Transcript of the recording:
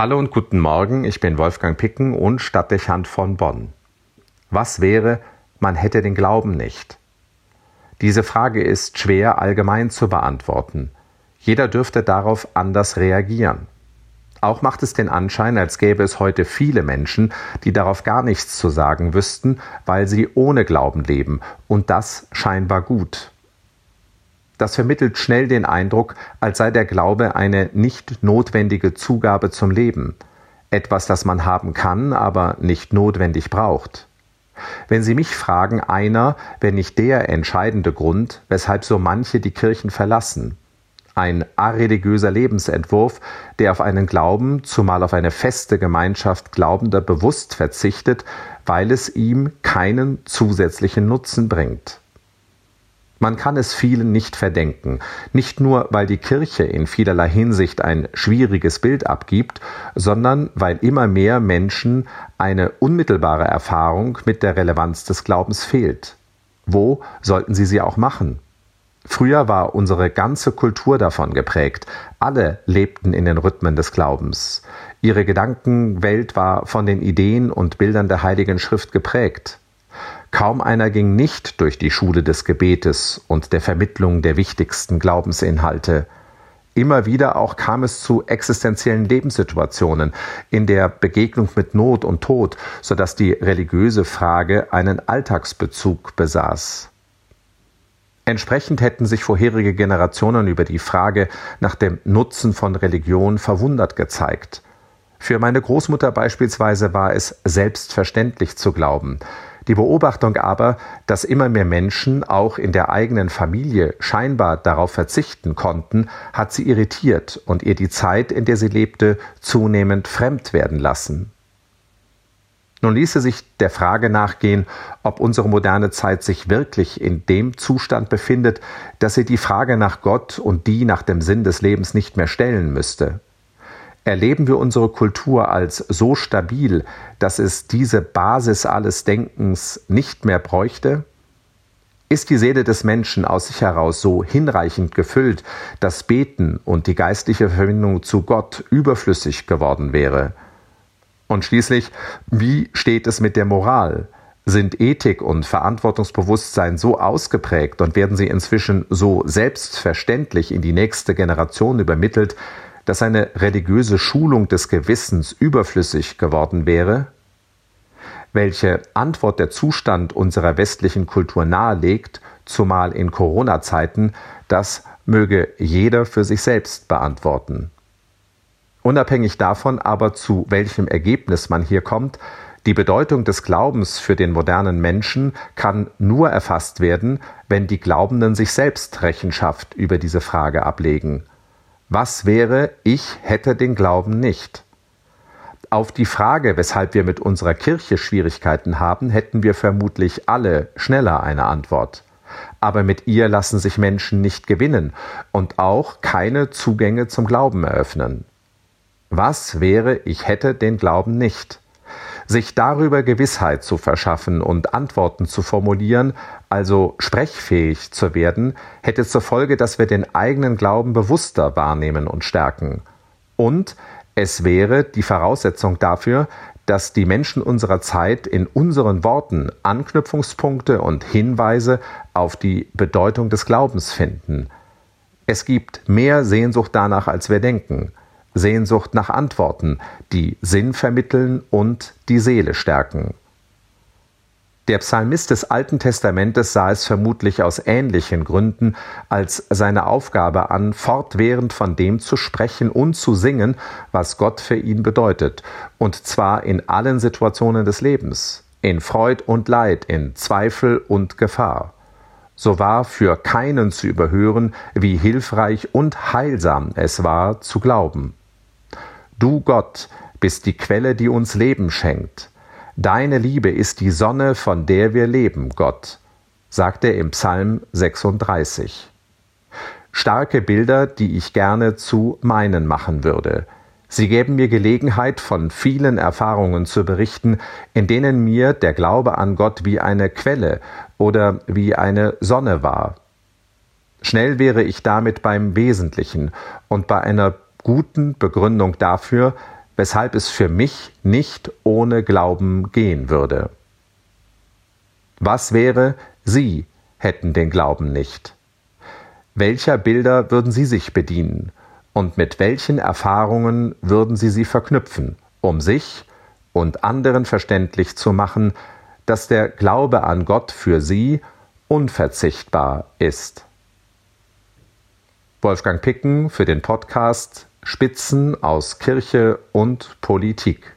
Hallo und guten Morgen, ich bin Wolfgang Picken und Stadtdechant von Bonn. Was wäre, man hätte den Glauben nicht? Diese Frage ist schwer allgemein zu beantworten. Jeder dürfte darauf anders reagieren. Auch macht es den Anschein, als gäbe es heute viele Menschen, die darauf gar nichts zu sagen wüssten, weil sie ohne Glauben leben, und das scheinbar gut. Das vermittelt schnell den Eindruck, als sei der Glaube eine nicht notwendige Zugabe zum Leben, etwas, das man haben kann, aber nicht notwendig braucht. Wenn Sie mich fragen, einer, wenn nicht der entscheidende Grund, weshalb so manche die Kirchen verlassen. Ein areligiöser Lebensentwurf, der auf einen Glauben, zumal auf eine feste Gemeinschaft Glaubender bewusst verzichtet, weil es ihm keinen zusätzlichen Nutzen bringt. Man kann es vielen nicht verdenken, nicht nur weil die Kirche in vielerlei Hinsicht ein schwieriges Bild abgibt, sondern weil immer mehr Menschen eine unmittelbare Erfahrung mit der Relevanz des Glaubens fehlt. Wo sollten sie sie auch machen? Früher war unsere ganze Kultur davon geprägt. Alle lebten in den Rhythmen des Glaubens. Ihre Gedankenwelt war von den Ideen und Bildern der Heiligen Schrift geprägt. Kaum einer ging nicht durch die Schule des Gebetes und der Vermittlung der wichtigsten Glaubensinhalte. Immer wieder auch kam es zu existenziellen Lebenssituationen, in der Begegnung mit Not und Tod, so dass die religiöse Frage einen Alltagsbezug besaß. Entsprechend hätten sich vorherige Generationen über die Frage nach dem Nutzen von Religion verwundert gezeigt. Für meine Großmutter beispielsweise war es selbstverständlich zu glauben, die Beobachtung aber, dass immer mehr Menschen auch in der eigenen Familie scheinbar darauf verzichten konnten, hat sie irritiert und ihr die Zeit, in der sie lebte, zunehmend fremd werden lassen. Nun ließe sich der Frage nachgehen, ob unsere moderne Zeit sich wirklich in dem Zustand befindet, dass sie die Frage nach Gott und die nach dem Sinn des Lebens nicht mehr stellen müsste. Erleben wir unsere Kultur als so stabil, dass es diese Basis alles Denkens nicht mehr bräuchte? Ist die Seele des Menschen aus sich heraus so hinreichend gefüllt, dass Beten und die geistliche Verbindung zu Gott überflüssig geworden wäre? Und schließlich, wie steht es mit der Moral? Sind Ethik und Verantwortungsbewusstsein so ausgeprägt und werden sie inzwischen so selbstverständlich in die nächste Generation übermittelt, dass eine religiöse Schulung des Gewissens überflüssig geworden wäre? Welche Antwort der Zustand unserer westlichen Kultur nahelegt, zumal in Corona-Zeiten, das möge jeder für sich selbst beantworten. Unabhängig davon aber, zu welchem Ergebnis man hier kommt, die Bedeutung des Glaubens für den modernen Menschen kann nur erfasst werden, wenn die Glaubenden sich selbst Rechenschaft über diese Frage ablegen. Was wäre, ich hätte den Glauben nicht? Auf die Frage, weshalb wir mit unserer Kirche Schwierigkeiten haben, hätten wir vermutlich alle schneller eine Antwort. Aber mit ihr lassen sich Menschen nicht gewinnen und auch keine Zugänge zum Glauben eröffnen. Was wäre, ich hätte den Glauben nicht? Sich darüber Gewissheit zu verschaffen und Antworten zu formulieren, also sprechfähig zu werden, hätte zur Folge, dass wir den eigenen Glauben bewusster wahrnehmen und stärken. Und es wäre die Voraussetzung dafür, dass die Menschen unserer Zeit in unseren Worten Anknüpfungspunkte und Hinweise auf die Bedeutung des Glaubens finden. Es gibt mehr Sehnsucht danach, als wir denken. Sehnsucht nach Antworten, die Sinn vermitteln und die Seele stärken. Der Psalmist des Alten Testamentes sah es vermutlich aus ähnlichen Gründen als seine Aufgabe an, fortwährend von dem zu sprechen und zu singen, was Gott für ihn bedeutet, und zwar in allen Situationen des Lebens, in Freud und Leid, in Zweifel und Gefahr. So war für keinen zu überhören, wie hilfreich und heilsam es war zu glauben. Du Gott bist die Quelle, die uns Leben schenkt. Deine Liebe ist die Sonne, von der wir leben, Gott, sagt er im Psalm 36. Starke Bilder, die ich gerne zu meinen machen würde. Sie geben mir Gelegenheit, von vielen Erfahrungen zu berichten, in denen mir der Glaube an Gott wie eine Quelle oder wie eine Sonne war. Schnell wäre ich damit beim Wesentlichen und bei einer guten Begründung dafür, weshalb es für mich nicht ohne Glauben gehen würde. Was wäre, Sie hätten den Glauben nicht? Welcher Bilder würden Sie sich bedienen und mit welchen Erfahrungen würden Sie sie verknüpfen, um sich und anderen verständlich zu machen, dass der Glaube an Gott für Sie unverzichtbar ist? Wolfgang Picken für den Podcast Spitzen aus Kirche und Politik.